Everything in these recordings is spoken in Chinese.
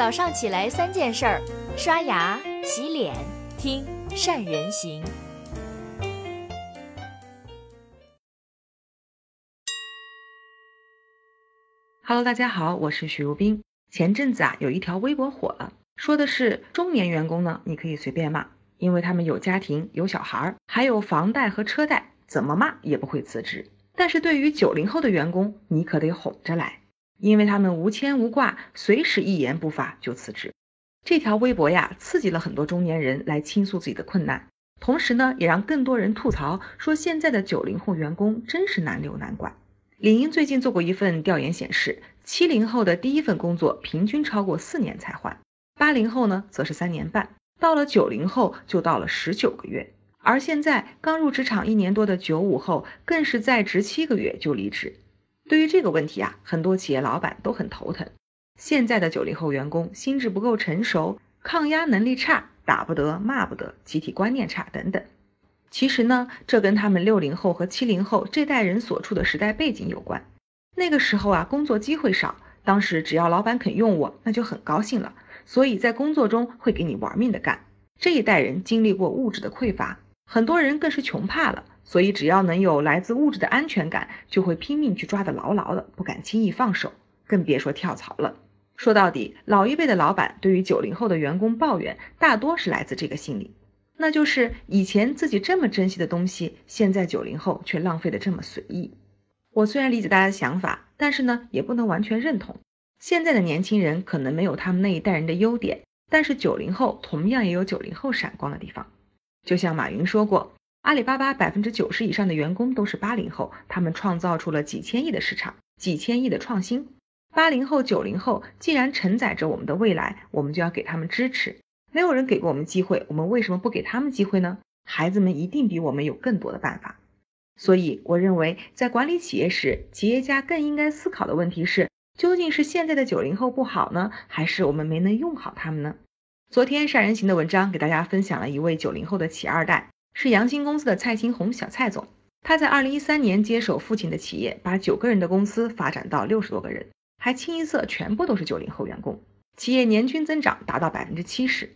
早上起来三件事儿：刷牙、洗脸、听善人行。Hello，大家好，我是许如冰。前阵子啊，有一条微博火了，说的是中年员工呢，你可以随便骂，因为他们有家庭、有小孩儿，还有房贷和车贷，怎么骂也不会辞职。但是对于九零后的员工，你可得哄着来，因为他们无牵无挂，随时一言不发就辞职。这条微博呀，刺激了很多中年人来倾诉自己的困难，同时呢，也让更多人吐槽说现在的九零后员工真是难留难管。李英最近做过一份调研，显示七零后的第一份工作平均超过四年才换，八零后呢则是三年半，到了九零后就到了十九个月，而现在刚入职场一年多的九五后更是在职七个月就离职。对于这个问题啊，很多企业老板都很头疼。现在的九零后员工心智不够成熟，抗压能力差，打不得骂不得，集体观念差等等。其实呢，这跟他们六零后和七零后这代人所处的时代背景有关。那个时候啊，工作机会少，当时只要老板肯用我，那就很高兴了。所以在工作中会给你玩命的干。这一代人经历过物质的匮乏，很多人更是穷怕了，所以只要能有来自物质的安全感，就会拼命去抓得牢牢的，不敢轻易放手，更别说跳槽了。说到底，老一辈的老板对于九零后的员工抱怨，大多是来自这个心理。那就是以前自己这么珍惜的东西，现在九零后却浪费的这么随意。我虽然理解大家的想法，但是呢，也不能完全认同。现在的年轻人可能没有他们那一代人的优点，但是九零后同样也有九零后闪光的地方。就像马云说过，阿里巴巴百分之九十以上的员工都是八零后，他们创造出了几千亿的市场，几千亿的创新。八零后、九零后既然承载着我们的未来，我们就要给他们支持。没有人给过我们机会，我们为什么不给他们机会呢？孩子们一定比我们有更多的办法。所以，我认为在管理企业时，企业家更应该思考的问题是：究竟是现在的九零后不好呢，还是我们没能用好他们呢？昨天善人行的文章给大家分享了一位九零后的企二代，是阳兴公司的蔡新红小蔡总。他在二零一三年接手父亲的企业，把九个人的公司发展到六十多个人，还清一色全部都是九零后员工，企业年均增长达到百分之七十。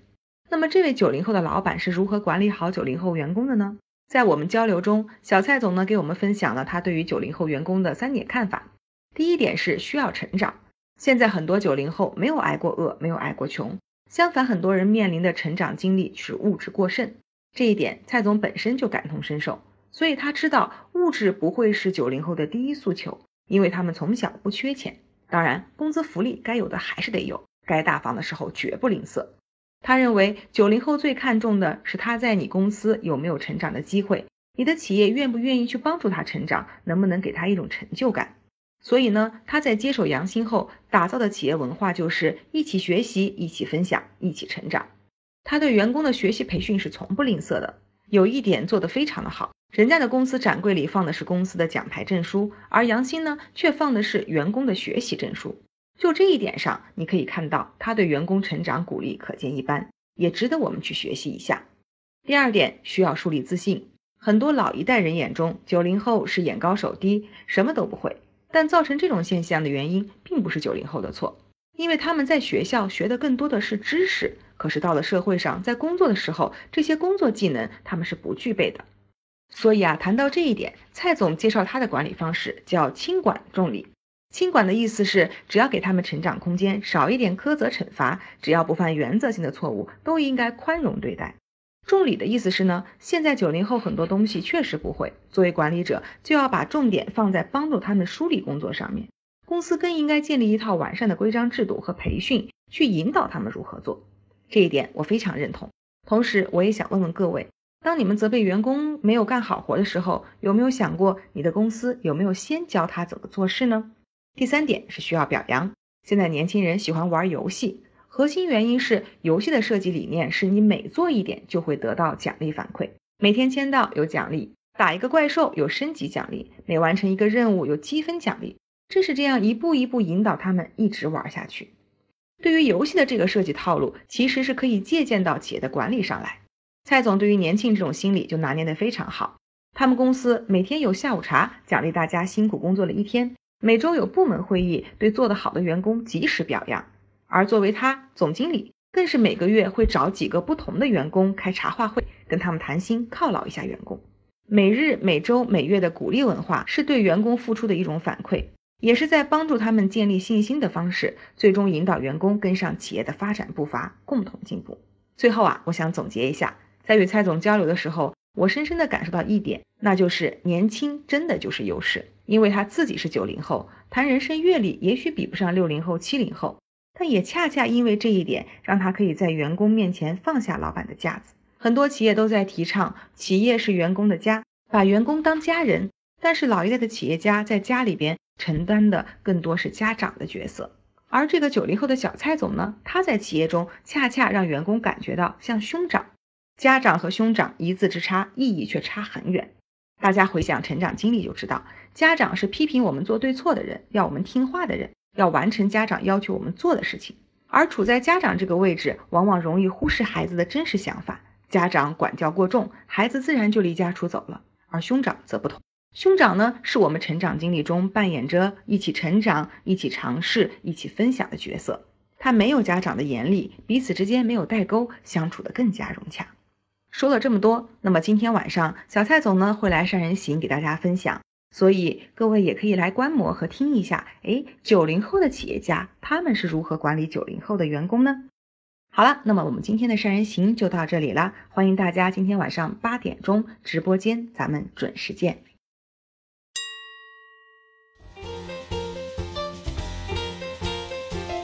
那么，这位九零后的老板是如何管理好九零后员工的呢？在我们交流中，小蔡总呢给我们分享了他对于九零后员工的三点看法。第一点是需要成长。现在很多九零后没有挨过饿，没有挨过穷，相反，很多人面临的成长经历是物质过剩。这一点，蔡总本身就感同身受，所以他知道物质不会是九零后的第一诉求，因为他们从小不缺钱。当然，工资福利该有的还是得有，该大方的时候绝不吝啬。他认为九零后最看重的是他在你公司有没有成长的机会，你的企业愿不愿意去帮助他成长，能不能给他一种成就感。所以呢，他在接手杨兴后打造的企业文化就是一起学习、一起分享、一起成长。他对员工的学习培训是从不吝啬的，有一点做得非常的好，人家的公司展柜里放的是公司的奖牌证书，而杨鑫呢却放的是员工的学习证书。就这一点上，你可以看到他对员工成长鼓励可见一斑，也值得我们去学习一下。第二点，需要树立自信。很多老一代人眼中，九零后是眼高手低，什么都不会。但造成这种现象的原因，并不是九零后的错，因为他们在学校学的更多的是知识，可是到了社会上，在工作的时候，这些工作技能他们是不具备的。所以啊，谈到这一点，蔡总介绍他的管理方式叫轻管重理。轻管的意思是，只要给他们成长空间，少一点苛责惩罚，只要不犯原则性的错误，都应该宽容对待。重理的意思是呢，现在九零后很多东西确实不会，作为管理者就要把重点放在帮助他们梳理工作上面。公司更应该建立一套完善的规章制度和培训，去引导他们如何做。这一点我非常认同。同时，我也想问问各位，当你们责备员工没有干好活的时候，有没有想过你的公司有没有先教他怎么做事呢？第三点是需要表扬。现在年轻人喜欢玩游戏，核心原因是游戏的设计理念是你每做一点就会得到奖励反馈，每天签到有奖励，打一个怪兽有升级奖励，每完成一个任务有积分奖励。正是这样一步一步引导他们一直玩下去。对于游戏的这个设计套路，其实是可以借鉴到企业的管理上来。蔡总对于年轻这种心理就拿捏得非常好。他们公司每天有下午茶，奖励大家辛苦工作了一天。每周有部门会议，对做得好的员工及时表扬。而作为他总经理，更是每个月会找几个不同的员工开茶话会，跟他们谈心，犒劳一下员工。每日、每周、每月的鼓励文化是对员工付出的一种反馈，也是在帮助他们建立信心的方式，最终引导员工跟上企业的发展步伐，共同进步。最后啊，我想总结一下，在与蔡总交流的时候，我深深的感受到一点，那就是年轻真的就是优势。因为他自己是九零后，谈人生阅历也许比不上六零后、七零后，但也恰恰因为这一点，让他可以在员工面前放下老板的架子。很多企业都在提倡企业是员工的家，把员工当家人，但是老一代的企业家在家里边承担的更多是家长的角色。而这个九零后的小蔡总呢，他在企业中恰恰让员工感觉到像兄长，家长和兄长一字之差，意义却差很远。大家回想成长经历就知道，家长是批评我们做对错的人，要我们听话的人，要完成家长要求我们做的事情。而处在家长这个位置，往往容易忽视孩子的真实想法，家长管教过重，孩子自然就离家出走了。而兄长则不同。兄长呢，是我们成长经历中扮演着一起成长、一起尝试、一起分享的角色。他没有家长的严厉，彼此之间没有代沟，相处的更加融洽。说了这么多，那么今天晚上小蔡总呢会来善人行给大家分享，所以各位也可以来观摩和听一下。哎，九零后的企业家他们是如何管理九零后的员工呢？好了，那么我们今天的善人行就到这里了，欢迎大家今天晚上八点钟直播间，咱们准时见。